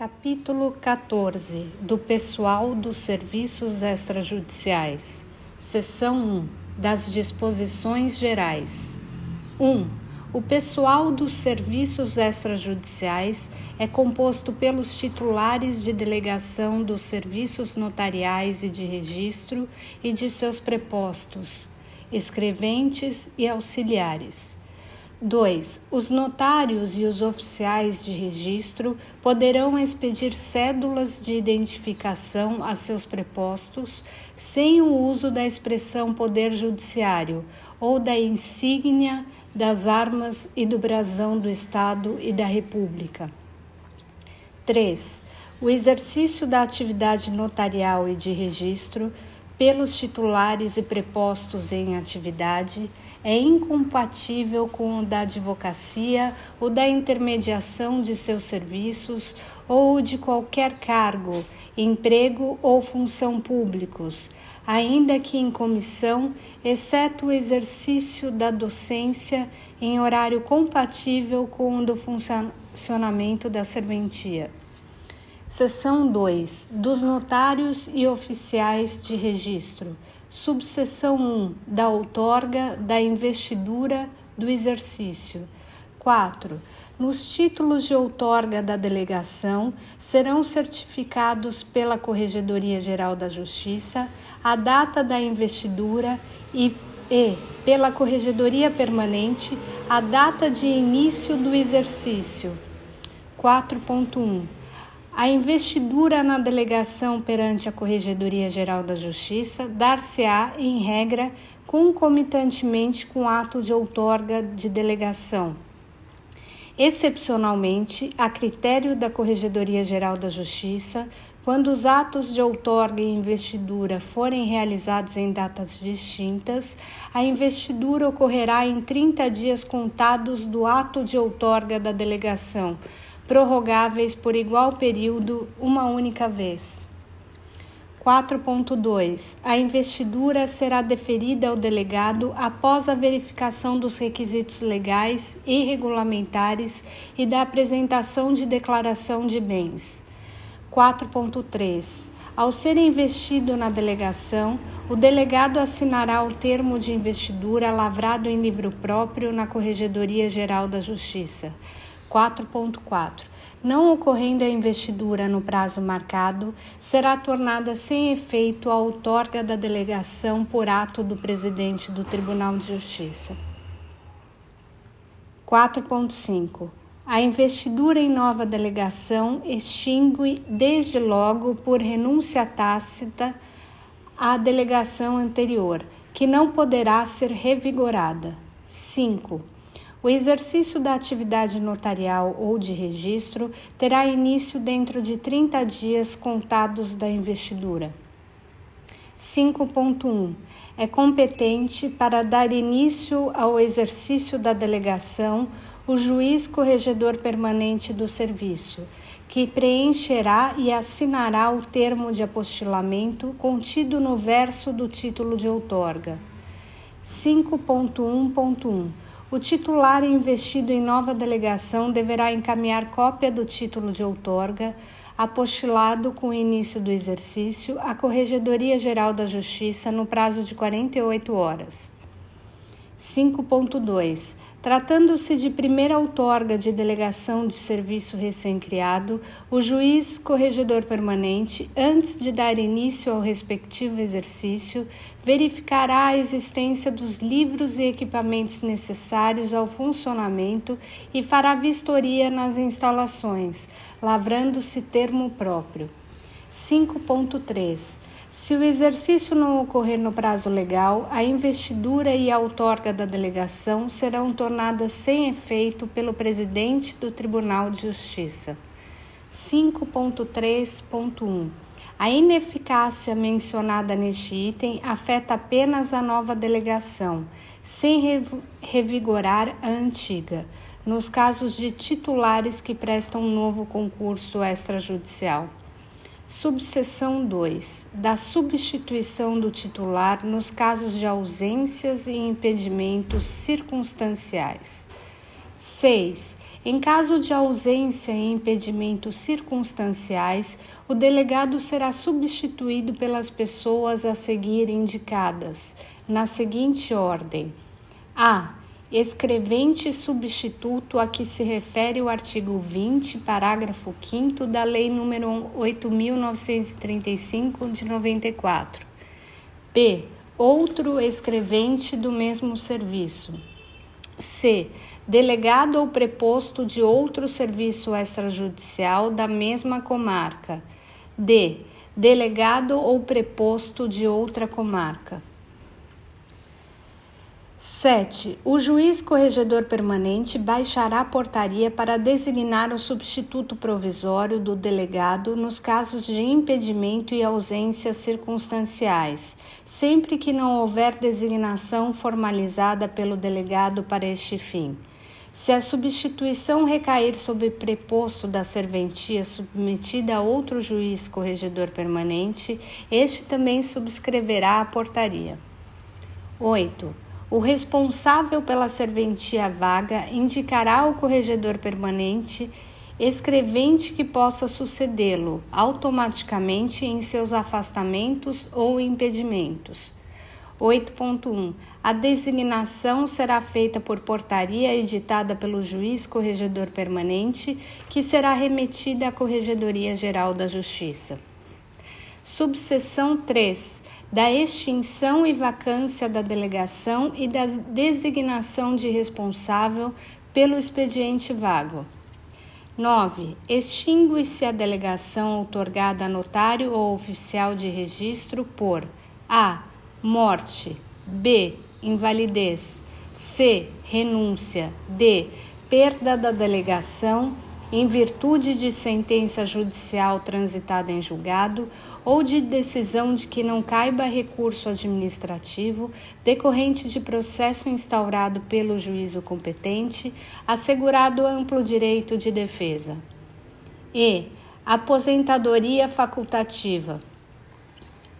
Capítulo 14 do Pessoal dos Serviços Extrajudiciais. Seção 1 das Disposições Gerais. 1. O pessoal dos serviços extrajudiciais é composto pelos titulares de delegação dos serviços notariais e de registro e de seus prepostos, escreventes e auxiliares 2. Os notários e os oficiais de registro poderão expedir cédulas de identificação a seus prepostos sem o uso da expressão poder judiciário ou da insígnia das armas e do brasão do Estado e da República. 3. O exercício da atividade notarial e de registro pelos titulares e prepostos em atividade é incompatível com o da advocacia, o da intermediação de seus serviços ou de qualquer cargo, emprego ou função públicos, ainda que em comissão, exceto o exercício da docência em horário compatível com o do funcionamento da serventia. Seção 2. Dos notários e oficiais de registro. Subseção 1. Da outorga, da investidura, do exercício. 4. Nos títulos de outorga da delegação serão certificados pela Corregedoria Geral da Justiça a data da investidura e, e pela Corregedoria Permanente a data de início do exercício. 4.1 a investidura na delegação perante a Corregedoria Geral da Justiça dar-se-á, em regra, concomitantemente com ato de outorga de delegação. Excepcionalmente, a critério da Corregedoria Geral da Justiça, quando os atos de outorga e investidura forem realizados em datas distintas, a investidura ocorrerá em 30 dias contados do ato de outorga da delegação prorrogáveis por igual período uma única vez. 4.2. A investidura será deferida ao delegado após a verificação dos requisitos legais e regulamentares e da apresentação de declaração de bens. 4.3. Ao ser investido na delegação, o delegado assinará o termo de investidura lavrado em livro próprio na Corregedoria Geral da Justiça. 4.4. Não ocorrendo a investidura no prazo marcado, será tornada sem efeito a outorga da delegação por ato do presidente do Tribunal de Justiça. 4.5. A investidura em nova delegação extingue desde logo por renúncia tácita à delegação anterior, que não poderá ser revigorada. 5. O exercício da atividade notarial ou de registro terá início dentro de 30 dias contados da investidura. 5.1 é competente para dar início ao exercício da delegação o juiz corregedor permanente do serviço, que preencherá e assinará o termo de apostilamento contido no verso do título de outorga. 5.1.1 o titular investido em nova delegação deverá encaminhar cópia do título de outorga, apostilado com o início do exercício, à Corregedoria Geral da Justiça no prazo de 48 horas. 5.2. Tratando-se de primeira outorga de delegação de serviço recém-criado, o juiz corregedor permanente, antes de dar início ao respectivo exercício, verificará a existência dos livros e equipamentos necessários ao funcionamento e fará vistoria nas instalações, lavrando-se termo próprio. 5.3 se o exercício não ocorrer no prazo legal, a investidura e a outorga da delegação serão tornadas sem efeito pelo presidente do Tribunal de Justiça. 5.3.1 A ineficácia mencionada neste item afeta apenas a nova delegação, sem revigorar a antiga, nos casos de titulares que prestam um novo concurso extrajudicial. Subseção 2. Da substituição do titular nos casos de ausências e impedimentos circunstanciais. 6. Em caso de ausência e impedimentos circunstanciais, o delegado será substituído pelas pessoas a seguir indicadas, na seguinte ordem: A. Escrevente substituto a que se refere o artigo 20, parágrafo 5 da Lei nº 8.935 de 94. B. Outro escrevente do mesmo serviço. C delegado ou preposto de outro serviço extrajudicial da mesma comarca. D. Delegado ou preposto de outra comarca. 7. O juiz corregedor permanente baixará portaria para designar o substituto provisório do delegado nos casos de impedimento e ausências circunstanciais, sempre que não houver designação formalizada pelo delegado para este fim. Se a substituição recair sobre preposto da serventia submetida a outro juiz corregedor permanente, este também subscreverá a portaria. 8. O responsável pela serventia vaga indicará ao corregedor permanente escrevente que possa sucedê-lo automaticamente em seus afastamentos ou impedimentos. 8.1. A designação será feita por portaria editada pelo juiz corregedor permanente, que será remetida à Corregedoria Geral da Justiça. Subseção 3. Da extinção e vacância da delegação e da designação de responsável pelo expediente vago. 9. Extingue-se a delegação outorgada a notário ou oficial de registro por a morte. B. Invalidez. C. Renúncia. D. Perda da delegação em virtude de sentença judicial transitada em julgado ou de decisão de que não caiba recurso administrativo decorrente de processo instaurado pelo juízo competente, assegurado amplo direito de defesa. E. Aposentadoria facultativa.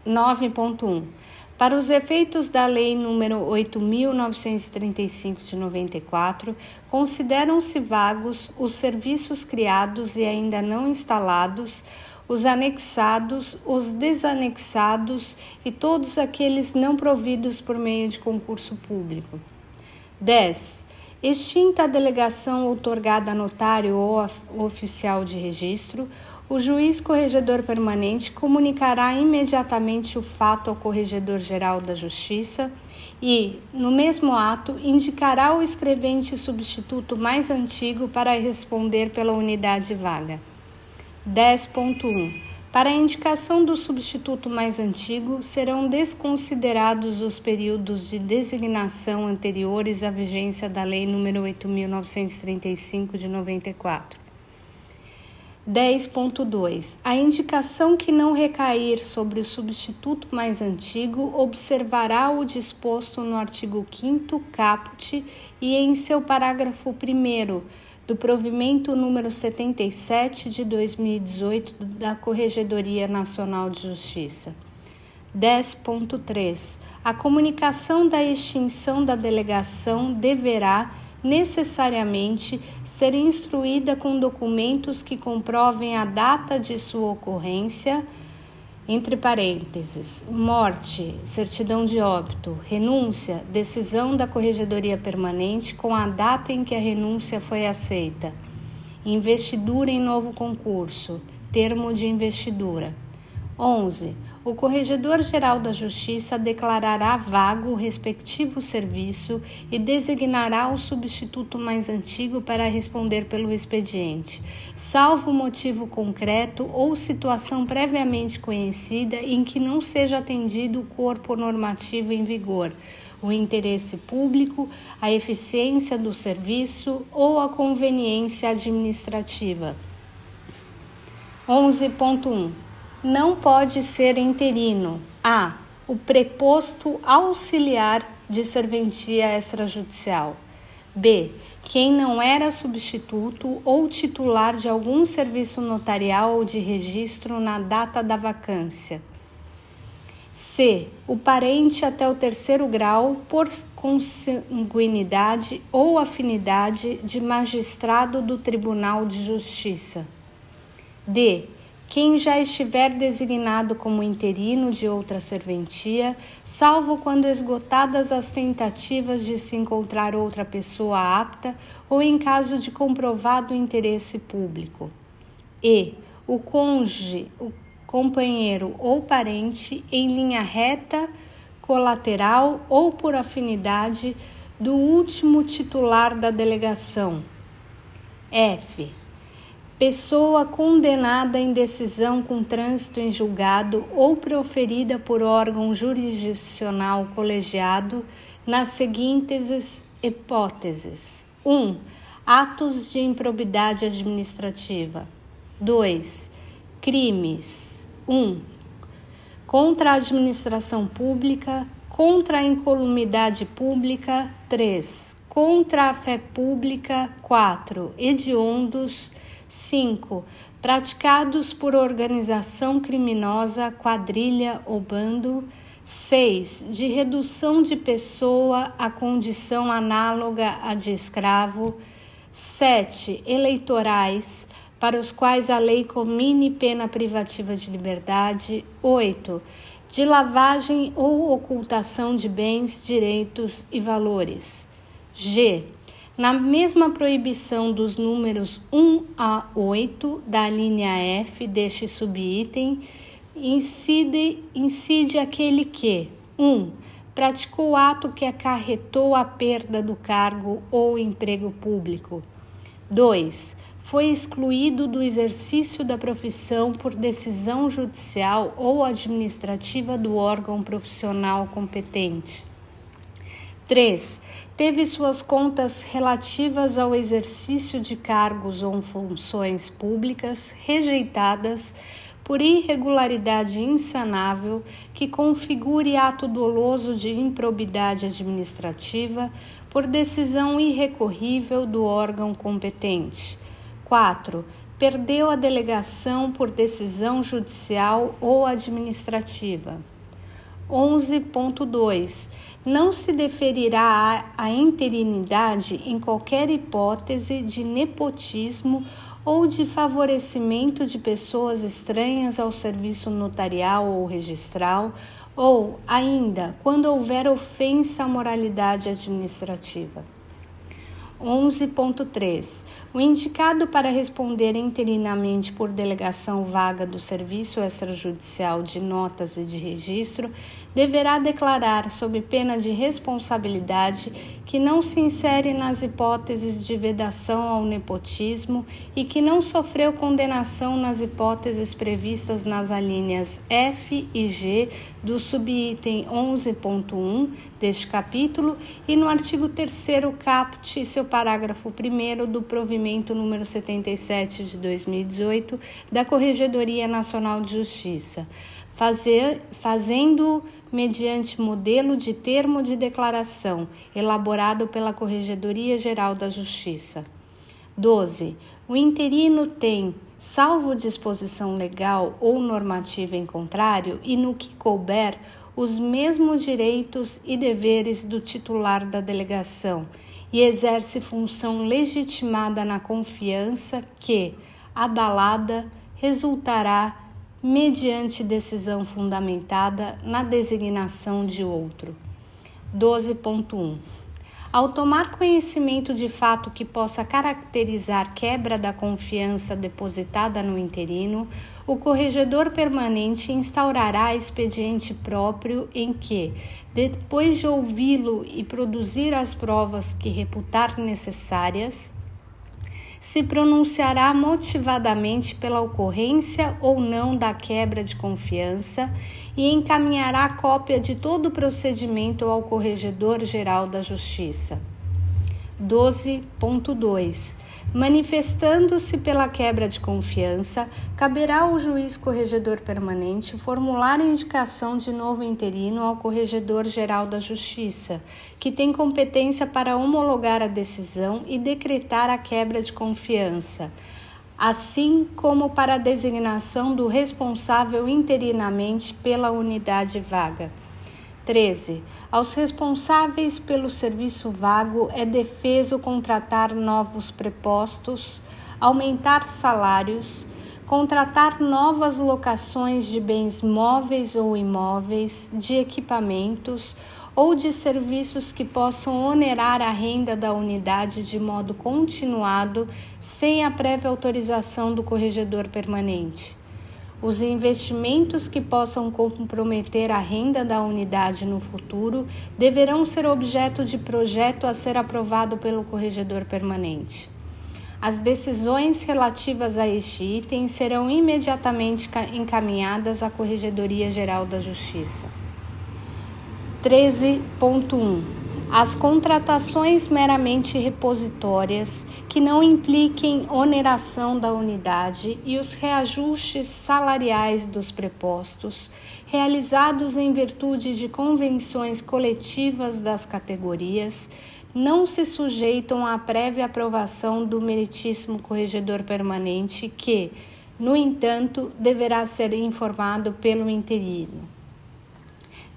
9.1 para os efeitos da Lei nº 8.935 de 94, consideram-se vagos os serviços criados e ainda não instalados, os anexados, os desanexados e todos aqueles não providos por meio de concurso público. 10. Extinta a delegação outorgada a notário ou oficial de registro, o juiz corregedor permanente comunicará imediatamente o fato ao Corregedor-Geral da Justiça e, no mesmo ato, indicará o escrevente substituto mais antigo para responder pela unidade vaga. 10.1 Para a indicação do substituto mais antigo, serão desconsiderados os períodos de designação anteriores à vigência da Lei nº 8.935 de 94. 10.2. A indicação que não recair sobre o substituto mais antigo observará o disposto no artigo 5 caput e em seu parágrafo 1 do provimento número 77 de 2018 da Corregedoria Nacional de Justiça. 10.3. A comunicação da extinção da delegação deverá necessariamente ser instruída com documentos que comprovem a data de sua ocorrência, entre parênteses, morte, certidão de óbito, renúncia, decisão da Corregedoria Permanente com a data em que a renúncia foi aceita, investidura em novo concurso, termo de investidura. 11. O Corregedor-Geral da Justiça declarará vago o respectivo serviço e designará o substituto mais antigo para responder pelo expediente, salvo motivo concreto ou situação previamente conhecida em que não seja atendido o corpo normativo em vigor, o interesse público, a eficiência do serviço ou a conveniência administrativa. 11.1 não pode ser interino. A. O preposto auxiliar de serventia extrajudicial. B. Quem não era substituto ou titular de algum serviço notarial ou de registro na data da vacância. C. O parente até o terceiro grau por consanguinidade ou afinidade de magistrado do Tribunal de Justiça. D. Quem já estiver designado como interino de outra serventia, salvo quando esgotadas as tentativas de se encontrar outra pessoa apta ou em caso de comprovado interesse público. E. O cônjuge, o companheiro ou parente em linha reta, colateral ou por afinidade do último titular da delegação. F. Pessoa condenada em decisão com trânsito em julgado ou proferida por órgão jurisdicional colegiado nas seguintes hipóteses: 1. Um, atos de improbidade administrativa. 2. Crimes 1. Contra a administração pública, contra a incolumidade pública, 3. Contra a fé pública, 4. Hediondos, 5. Praticados por organização criminosa, quadrilha ou bando, 6. De redução de pessoa à condição análoga à de escravo, 7. Eleitorais, para os quais a lei comine pena privativa de liberdade. 8. De lavagem ou ocultação de bens, direitos e valores. G. Na mesma proibição dos números 1 a 8 da linha F deste subitem, incide, incide aquele que 1. Um, praticou ato que acarretou a perda do cargo ou emprego público. 2 foi excluído do exercício da profissão por decisão judicial ou administrativa do órgão profissional competente. 3. Teve suas contas relativas ao exercício de cargos ou funções públicas rejeitadas por irregularidade insanável que configure ato doloso de improbidade administrativa por decisão irrecorrível do órgão competente 4. Perdeu a delegação por decisão judicial ou administrativa. 11.2. Não se deferirá a interinidade em qualquer hipótese de nepotismo ou de favorecimento de pessoas estranhas ao serviço notarial ou registral, ou, ainda, quando houver ofensa à moralidade administrativa. 11.3. O indicado para responder interinamente por delegação vaga do Serviço Extrajudicial de Notas e de Registro deverá declarar, sob pena de responsabilidade, que não se insere nas hipóteses de vedação ao nepotismo e que não sofreu condenação nas hipóteses previstas nas alíneas F e G do subitem 11.1 deste capítulo e no artigo 3 caput, seu parágrafo 1 do provimento número 77 de 2018 da Corregedoria Nacional de Justiça, fazer, fazendo mediante modelo de termo de declaração elaborado pela Corregedoria Geral da Justiça. 12. O interino tem, salvo disposição legal ou normativa em contrário, e no que couber, os mesmos direitos e deveres do titular da delegação e exerce função legitimada na confiança que, abalada, resultará mediante decisão fundamentada na designação de outro. 12.1 ao tomar conhecimento de fato que possa caracterizar quebra da confiança depositada no interino, o corregedor permanente instaurará expediente próprio em que, depois de ouvi-lo e produzir as provas que reputar necessárias, se pronunciará motivadamente pela ocorrência ou não da quebra de confiança e encaminhará cópia de todo o procedimento ao Corregedor Geral da Justiça. 12.2 Manifestando-se pela quebra de confiança, caberá ao juiz corregedor permanente formular a indicação de novo interino ao Corregedor-Geral da Justiça, que tem competência para homologar a decisão e decretar a quebra de confiança, assim como para a designação do responsável interinamente pela unidade vaga. 13. Aos responsáveis pelo serviço vago é defeso contratar novos prepostos, aumentar salários, contratar novas locações de bens móveis ou imóveis, de equipamentos ou de serviços que possam onerar a renda da unidade de modo continuado sem a prévia autorização do corregedor permanente. Os investimentos que possam comprometer a renda da unidade no futuro deverão ser objeto de projeto a ser aprovado pelo corregedor permanente. As decisões relativas a este item serão imediatamente encaminhadas à Corregedoria Geral da Justiça. 13.1 As contratações meramente repositórias que não impliquem oneração da unidade e os reajustes salariais dos prepostos realizados em virtude de convenções coletivas das categorias não se sujeitam à prévia aprovação do meritíssimo corregedor permanente que, no entanto, deverá ser informado pelo interino.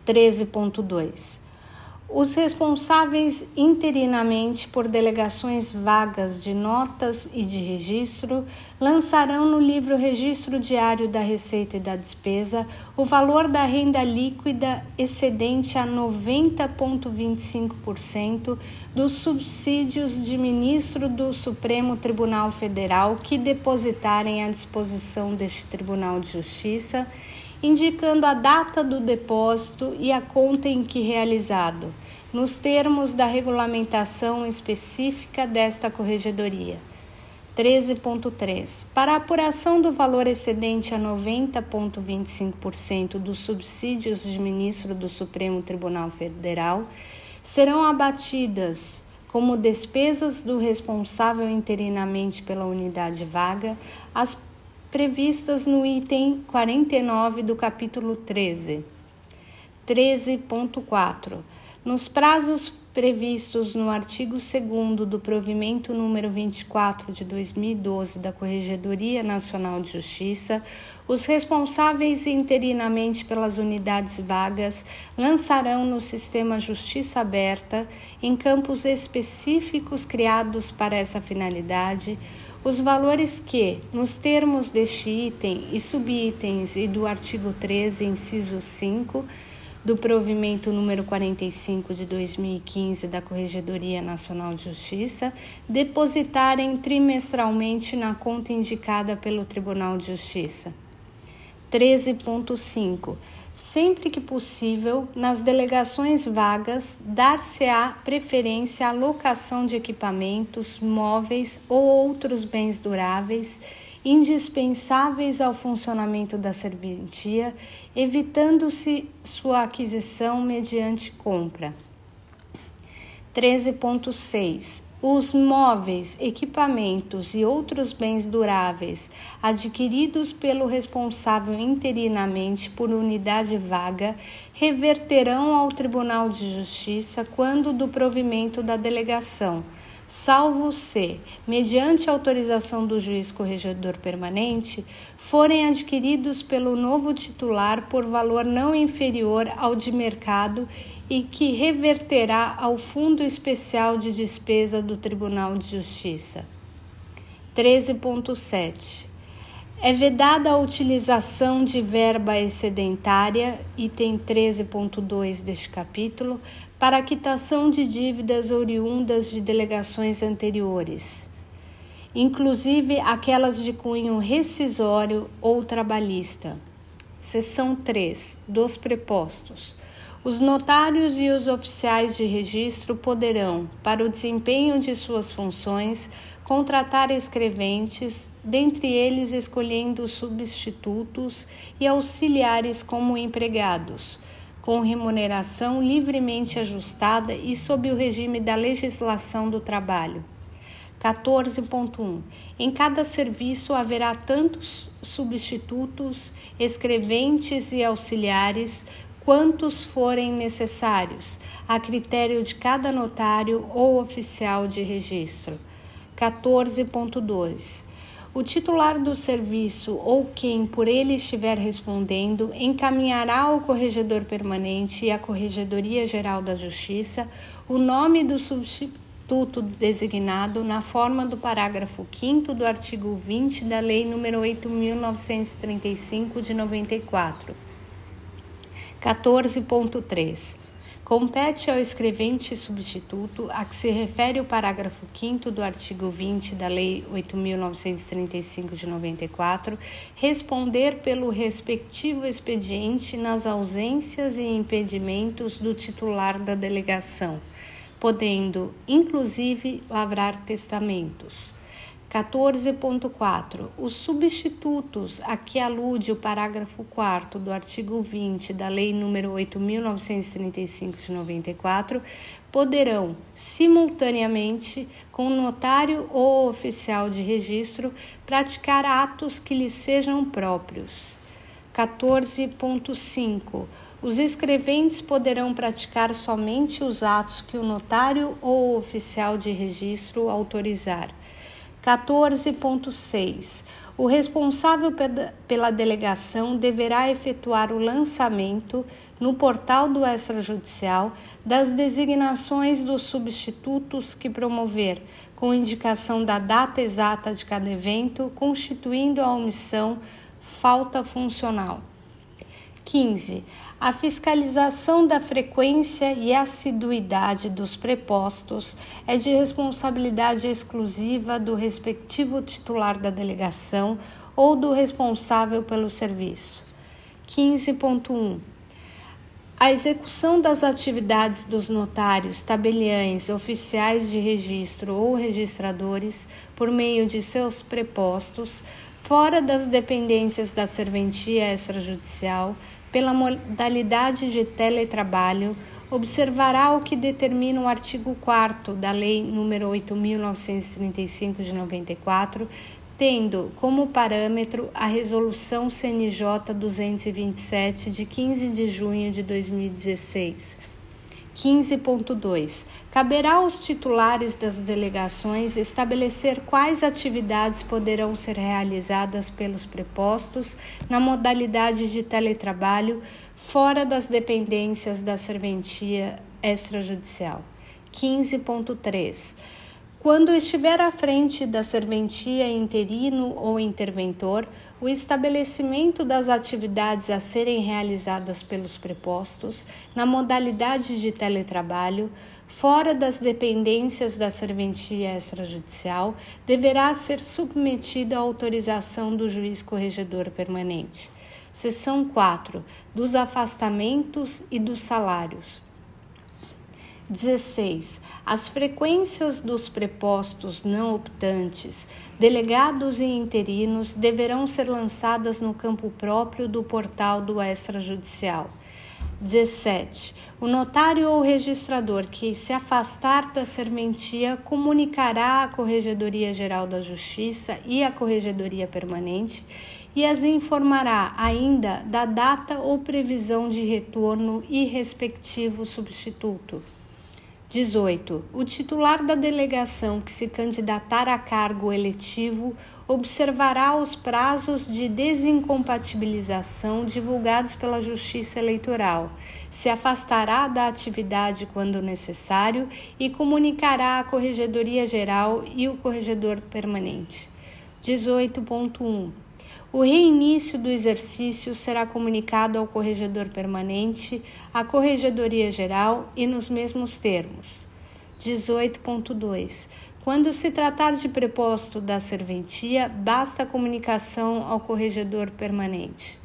13.2. Os responsáveis interinamente por delegações vagas de notas e de registro lançarão no livro Registro Diário da Receita e da Despesa o valor da renda líquida excedente a 90,25% dos subsídios de ministro do Supremo Tribunal Federal que depositarem à disposição deste Tribunal de Justiça indicando a data do depósito e a conta em que realizado, nos termos da regulamentação específica desta corregedoria. 13.3. Para apuração do valor excedente a 90,25% dos subsídios de ministro do Supremo Tribunal Federal, serão abatidas como despesas do responsável interinamente pela unidade vaga as previstas no item 49 do capítulo 13. 13.4. Nos prazos previstos no artigo 2 do provimento número 24 de 2012 da Corregedoria Nacional de Justiça, os responsáveis interinamente pelas unidades vagas lançarão no sistema Justiça Aberta, em campos específicos criados para essa finalidade, os valores que, nos termos deste item e subitens e do artigo 13, inciso 5, do provimento número 45 de 2015 da Corregedoria Nacional de Justiça, depositarem trimestralmente na conta indicada pelo Tribunal de Justiça. 13.5 sempre que possível, nas delegações vagas, dar-se-á preferência à locação de equipamentos, móveis ou outros bens duráveis indispensáveis ao funcionamento da serventia, evitando-se sua aquisição mediante compra. 13.6 os móveis, equipamentos e outros bens duráveis adquiridos pelo responsável interinamente por unidade vaga reverterão ao Tribunal de Justiça quando do provimento da delegação, salvo se, mediante autorização do juiz corregedor permanente, forem adquiridos pelo novo titular por valor não inferior ao de mercado e que reverterá ao Fundo Especial de Despesa do Tribunal de Justiça. 13.7. É vedada a utilização de verba excedentária, item 13.2 deste capítulo, para a quitação de dívidas oriundas de delegações anteriores, inclusive aquelas de cunho rescisório ou trabalhista. Seção 3 dos prepostos os notários e os oficiais de registro poderão, para o desempenho de suas funções, contratar escreventes, dentre eles escolhendo substitutos e auxiliares como empregados, com remuneração livremente ajustada e sob o regime da legislação do trabalho. 14.1. Em cada serviço haverá tantos substitutos, escreventes e auxiliares quantos forem necessários, a critério de cada notário ou oficial de registro. 14.2. o titular do serviço ou quem por ele estiver respondendo encaminhará ao corregedor permanente e à Corregedoria Geral da Justiça o nome do substituto designado na forma do parágrafo 5 do artigo 20 da Lei nº 8.935 de 94. 14.3 Compete ao escrevente substituto, a que se refere o parágrafo 5 do artigo 20 da Lei 8.935 de 94, responder pelo respectivo expediente nas ausências e impedimentos do titular da delegação, podendo, inclusive, lavrar testamentos. 14.4. Os substitutos a que alude o parágrafo 4 do artigo 20 da Lei nº 8.935 de 94 poderão, simultaneamente, com o notário ou oficial de registro, praticar atos que lhes sejam próprios. 14.5. Os escreventes poderão praticar somente os atos que o notário ou oficial de registro autorizar 14.6. O responsável pela delegação deverá efetuar o lançamento no portal do extrajudicial das designações dos substitutos que promover, com indicação da data exata de cada evento, constituindo a omissão falta funcional. 15. A fiscalização da frequência e assiduidade dos prepostos é de responsabilidade exclusiva do respectivo titular da delegação ou do responsável pelo serviço. 15.1 a execução das atividades dos notários, tabeliães, oficiais de registro ou registradores por meio de seus prepostos, fora das dependências da serventia extrajudicial, pela modalidade de teletrabalho, observará o que determina o artigo 4 da Lei nº 8.935 de 94, tendo como parâmetro a Resolução CNJ 227 de 15 de junho de 2016 15.2. Caberá aos titulares das delegações estabelecer quais atividades poderão ser realizadas pelos prepostos na modalidade de teletrabalho fora das dependências da serventia extrajudicial. 15.3. Quando estiver à frente da serventia interino ou interventor, o estabelecimento das atividades a serem realizadas pelos prepostos na modalidade de teletrabalho, fora das dependências da serventia extrajudicial, deverá ser submetido à autorização do juiz corregedor permanente. Seção 4. Dos afastamentos e dos salários. 16. As frequências dos prepostos não optantes, delegados e interinos deverão ser lançadas no campo próprio do portal do extrajudicial. 17. O notário ou registrador que se afastar da serventia comunicará à Corregedoria Geral da Justiça e à Corregedoria Permanente e as informará ainda da data ou previsão de retorno e respectivo substituto. 18. O titular da delegação que se candidatar a cargo eletivo observará os prazos de desincompatibilização divulgados pela Justiça Eleitoral, se afastará da atividade quando necessário e comunicará à Corregedoria Geral e o Corregedor Permanente. 18.1 o reinício do exercício será comunicado ao corregedor permanente, à Corregedoria Geral e nos mesmos termos. 18.2. Quando se tratar de preposto da serventia, basta a comunicação ao corregedor permanente.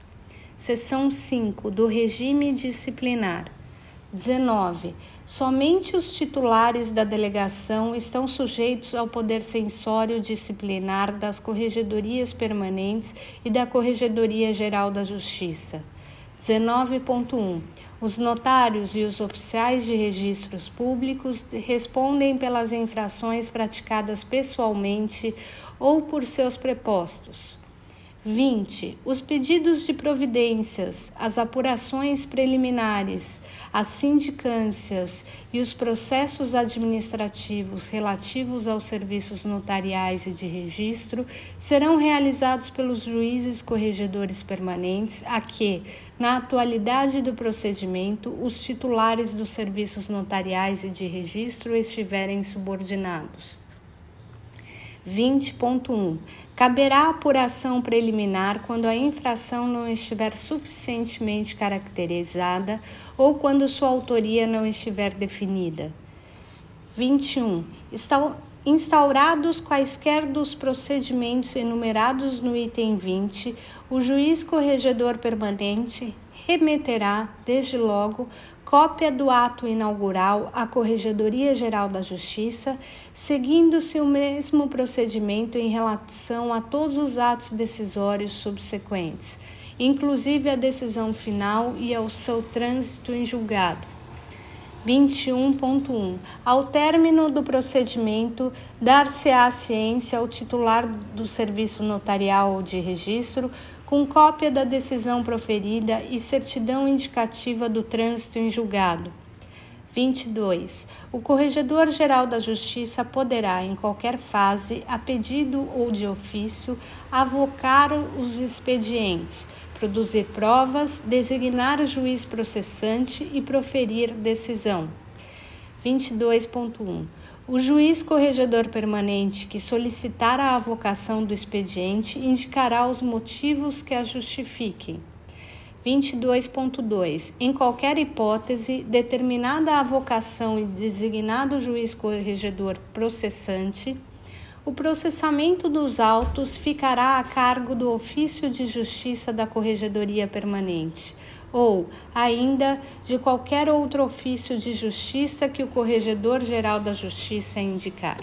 Seção 5 do regime disciplinar. 19. Somente os titulares da delegação estão sujeitos ao poder censório disciplinar das corregedorias permanentes e da Corregedoria Geral da Justiça. 19.1. Os notários e os oficiais de registros públicos respondem pelas infrações praticadas pessoalmente ou por seus prepostos. 20. Os pedidos de providências, as apurações preliminares, as sindicâncias e os processos administrativos relativos aos serviços notariais e de registro serão realizados pelos juízes corregedores permanentes a que, na atualidade do procedimento, os titulares dos serviços notariais e de registro estiverem subordinados. 20.1 Caberá apuração preliminar quando a infração não estiver suficientemente caracterizada ou quando sua autoria não estiver definida. 21. Instaurados quaisquer dos procedimentos enumerados no item 20, o juiz corregedor permanente remeterá, desde logo, cópia do ato inaugural à Corregedoria Geral da Justiça, seguindo-se o mesmo procedimento em relação a todos os atos decisórios subsequentes, inclusive a decisão final e ao seu trânsito em julgado. 21.1. Ao término do procedimento, dar-se-á ciência ao titular do serviço notarial ou de registro com cópia da decisão proferida e certidão indicativa do trânsito em julgado. 22. O Corregedor-Geral da Justiça poderá, em qualquer fase, a pedido ou de ofício, avocar os expedientes, produzir provas, designar juiz processante e proferir decisão. 22.1 o juiz corregedor permanente que solicitar a avocação do expediente indicará os motivos que a justifiquem. 22.2. Em qualquer hipótese, determinada a avocação e designado juiz corregedor processante, o processamento dos autos ficará a cargo do ofício de justiça da Corregedoria Permanente ou ainda de qualquer outro ofício de justiça que o Corregedor-Geral da Justiça indicar.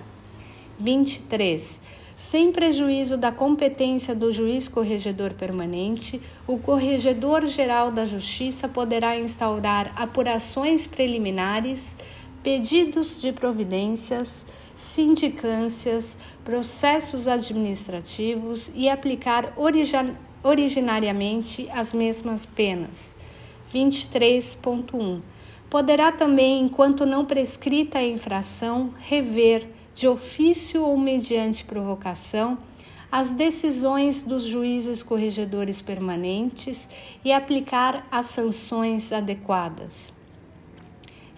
23. Sem prejuízo da competência do juiz corregedor permanente, o Corregedor-Geral da Justiça poderá instaurar apurações preliminares, pedidos de providências, sindicâncias, processos administrativos e aplicar originariamente as mesmas penas. 23.1. Poderá também, enquanto não prescrita a infração, rever, de ofício ou mediante provocação, as decisões dos juízes corregedores permanentes e aplicar as sanções adequadas.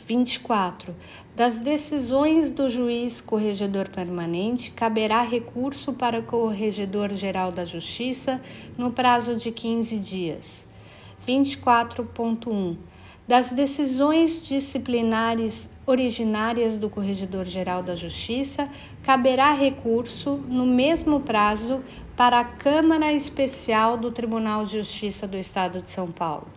24. Das decisões do juiz corregedor permanente, caberá recurso para o Corregedor-Geral da Justiça no prazo de 15 dias. 24.1 das decisões disciplinares originárias do Corregedor-Geral da Justiça, caberá recurso no mesmo prazo para a Câmara Especial do Tribunal de Justiça do Estado de São Paulo.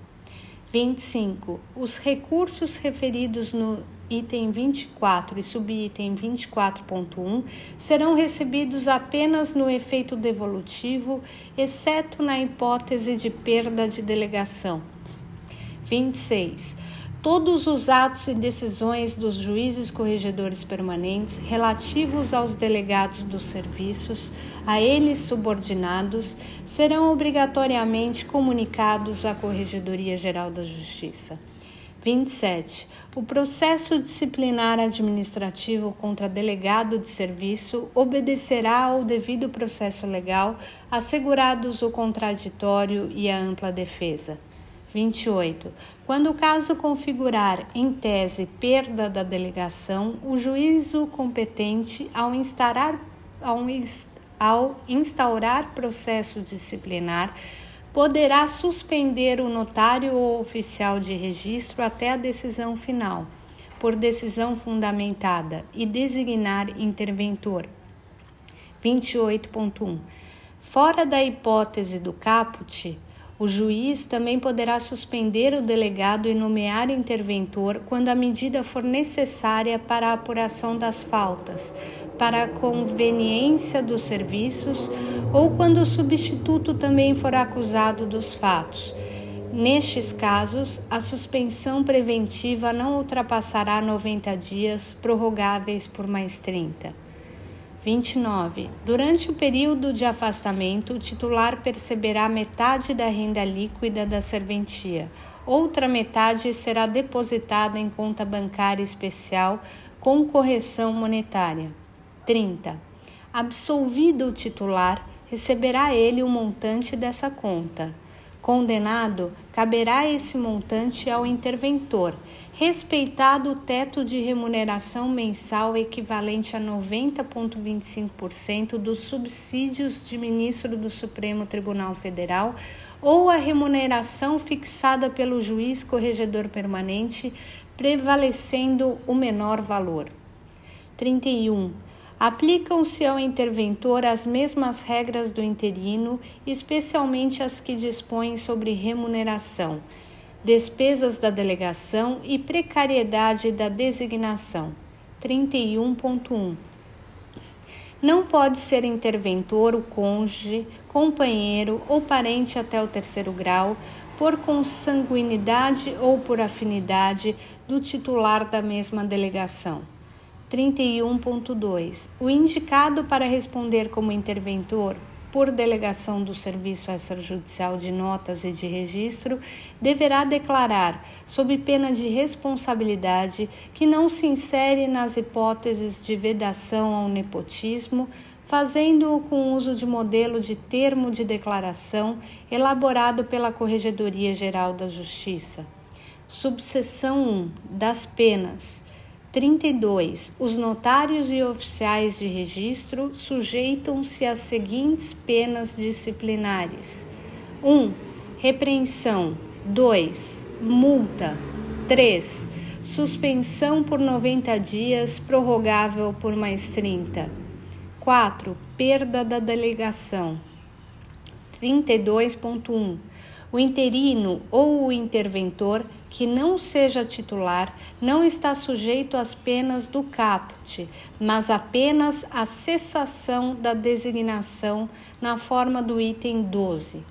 25. Os recursos referidos no item 24 e subitem 24.1 serão recebidos apenas no efeito devolutivo, exceto na hipótese de perda de delegação. 26. Todos os atos e decisões dos juízes corregedores permanentes relativos aos delegados dos serviços, a eles subordinados, serão obrigatoriamente comunicados à Corregedoria Geral da Justiça. 27. O processo disciplinar administrativo contra delegado de serviço obedecerá ao devido processo legal, assegurados o contraditório e a ampla defesa. 28. Quando o caso configurar, em tese, perda da delegação, o juízo competente, ao instaurar, ao, instaurar processo disciplinar, poderá suspender o notário ou oficial de registro até a decisão final, por decisão fundamentada, e designar interventor. 28.1. Fora da hipótese do caput, o juiz também poderá suspender o delegado e nomear interventor quando a medida for necessária para a apuração das faltas, para a conveniência dos serviços ou quando o substituto também for acusado dos fatos. Nestes casos, a suspensão preventiva não ultrapassará 90 dias, prorrogáveis por mais 30. 29. Durante o período de afastamento, o titular perceberá metade da renda líquida da serventia. Outra metade será depositada em conta bancária especial com correção monetária. 30. Absolvido o titular, receberá ele o montante dessa conta. Condenado, caberá esse montante ao interventor respeitado o teto de remuneração mensal equivalente a 90,25% dos subsídios de ministro do Supremo Tribunal Federal ou a remuneração fixada pelo juiz corregedor permanente, prevalecendo o menor valor. 31. Aplicam-se ao interventor as mesmas regras do interino, especialmente as que dispõem sobre remuneração despesas da delegação e precariedade da designação. 31.1 Não pode ser interventor o cônjuge, companheiro ou parente até o terceiro grau, por consanguinidade ou por afinidade do titular da mesma delegação. 31.2 O indicado para responder como interventor por delegação do Serviço Extrajudicial de Notas e de Registro, deverá declarar, sob pena de responsabilidade, que não se insere nas hipóteses de vedação ao nepotismo, fazendo-o com uso de modelo de termo de declaração elaborado pela Corregedoria Geral da Justiça. Subseção 1 das penas 32. Os notários e oficiais de registro sujeitam-se às seguintes penas disciplinares: 1. Repreensão. 2. Multa. 3. Suspensão por 90 dias, prorrogável por mais 30. 4. Perda da delegação. 32.1. O interino ou o interventor que não seja titular não está sujeito às penas do caput, mas apenas à cessação da designação na forma do item 12.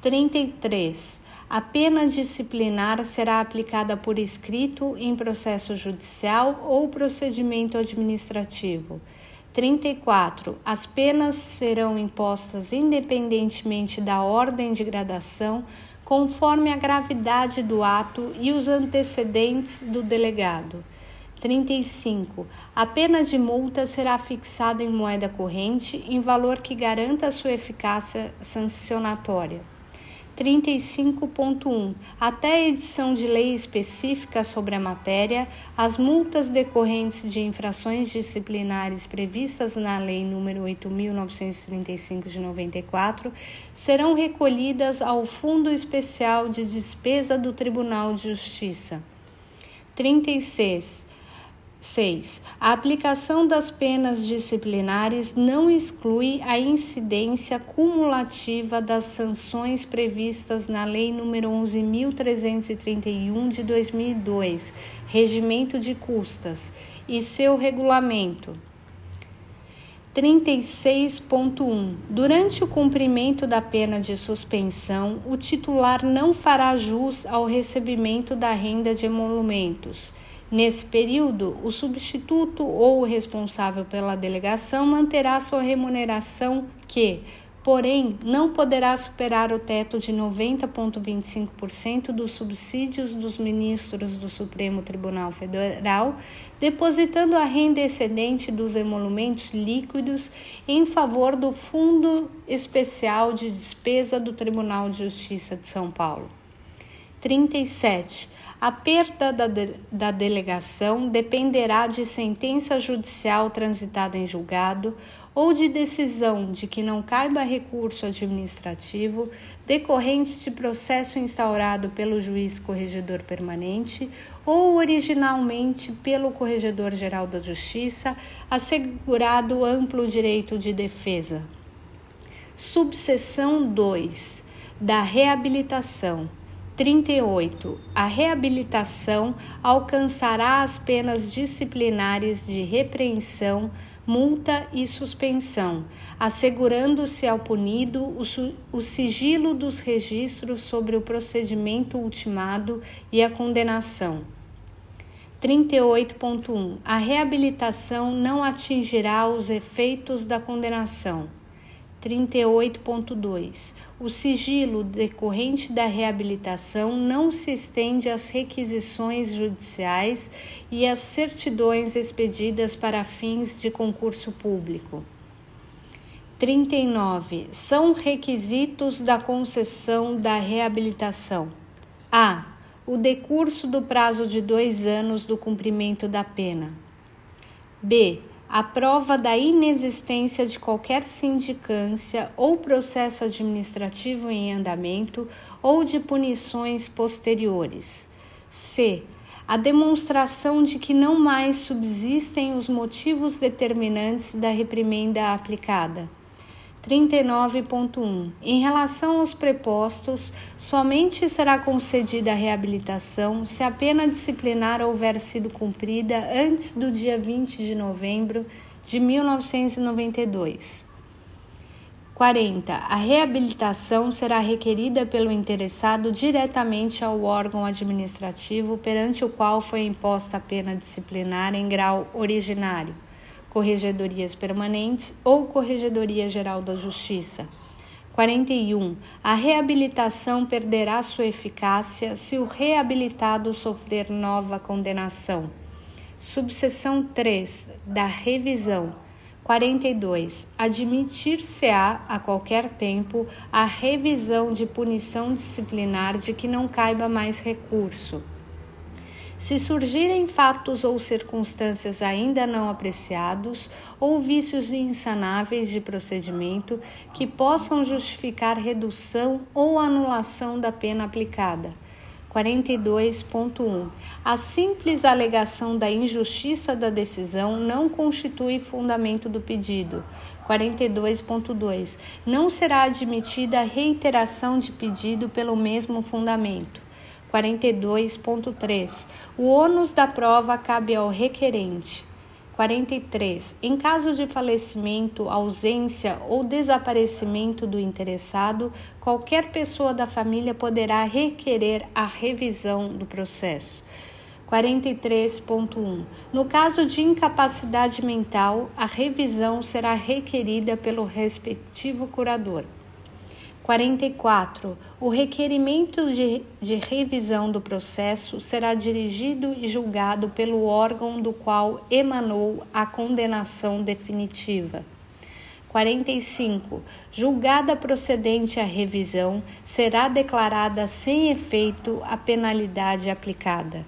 33. A pena disciplinar será aplicada por escrito em processo judicial ou procedimento administrativo. 34. As penas serão impostas independentemente da ordem de gradação conforme a gravidade do ato e os antecedentes do delegado. 35. A pena de multa será fixada em moeda corrente em valor que garanta sua eficácia sancionatória. 35.1. Até a edição de lei específica sobre a matéria, as multas decorrentes de infrações disciplinares previstas na Lei nº 8.935 de 94 serão recolhidas ao Fundo Especial de Despesa do Tribunal de Justiça. 36. 6. A aplicação das penas disciplinares não exclui a incidência cumulativa das sanções previstas na Lei nº 11.331 de 2002, Regimento de Custas, e seu regulamento. 36.1. Durante o cumprimento da pena de suspensão, o titular não fará jus ao recebimento da renda de emolumentos Nesse período, o substituto ou o responsável pela delegação manterá sua remuneração que, porém, não poderá superar o teto de 90,25% dos subsídios dos ministros do Supremo Tribunal Federal, depositando a renda excedente dos emolumentos líquidos em favor do Fundo Especial de Despesa do Tribunal de Justiça de São Paulo. 37. A perda da, de, da delegação dependerá de sentença judicial transitada em julgado ou de decisão de que não caiba recurso administrativo decorrente de processo instaurado pelo juiz corregedor permanente ou originalmente pelo Corregedor Geral da Justiça, assegurado amplo direito de defesa. Subseção 2 da reabilitação 38. A reabilitação alcançará as penas disciplinares de repreensão, multa e suspensão, assegurando-se ao punido o, o, sigilo dos registros sobre o procedimento ultimado e a condenação. 38.1. A reabilitação não atingirá os efeitos da condenação. 38.2. O sigilo decorrente da reabilitação não se estende às requisições judiciais e às certidões expedidas para fins de concurso público. 39. São requisitos da concessão da reabilitação: a o decurso do prazo de dois anos do cumprimento da pena. B. A prova da inexistência de qualquer sindicância ou processo administrativo em andamento ou de punições posteriores. C. A demonstração de que não mais subsistem os motivos determinantes da reprimenda aplicada. 39.1. Em relação aos prepostos, somente será concedida a reabilitação se a pena disciplinar houver sido cumprida antes do dia 20 de novembro de 1992. 40. A reabilitação será requerida pelo interessado diretamente ao órgão administrativo perante o qual foi imposta a pena disciplinar em grau originário corregedorias permanentes ou Corregedoria Geral da Justiça. 41. A reabilitação perderá sua eficácia se o reabilitado sofrer nova condenação. Subseção 3 da revisão. 42. Admitir-se-á a qualquer tempo a revisão de punição disciplinar de que não caiba mais recurso. Se surgirem fatos ou circunstâncias ainda não apreciados ou vícios insanáveis de procedimento que possam justificar redução ou anulação da pena aplicada. 42.1. A simples alegação da injustiça da decisão não constitui fundamento do pedido. 42.2. Não será admitida reiteração de pedido pelo mesmo fundamento. 42.3. O ônus da prova cabe ao requerente. 43. Em caso de falecimento, ausência ou desaparecimento do interessado, qualquer pessoa da família poderá requerer a revisão do processo. 43.1. No caso de incapacidade mental, a revisão será requerida pelo respectivo curador. 44. O requerimento de, de, revisão do processo será dirigido e julgado pelo órgão do qual emanou a condenação definitiva. 45. Julgada procedente a revisão, será declarada sem efeito a penalidade aplicada.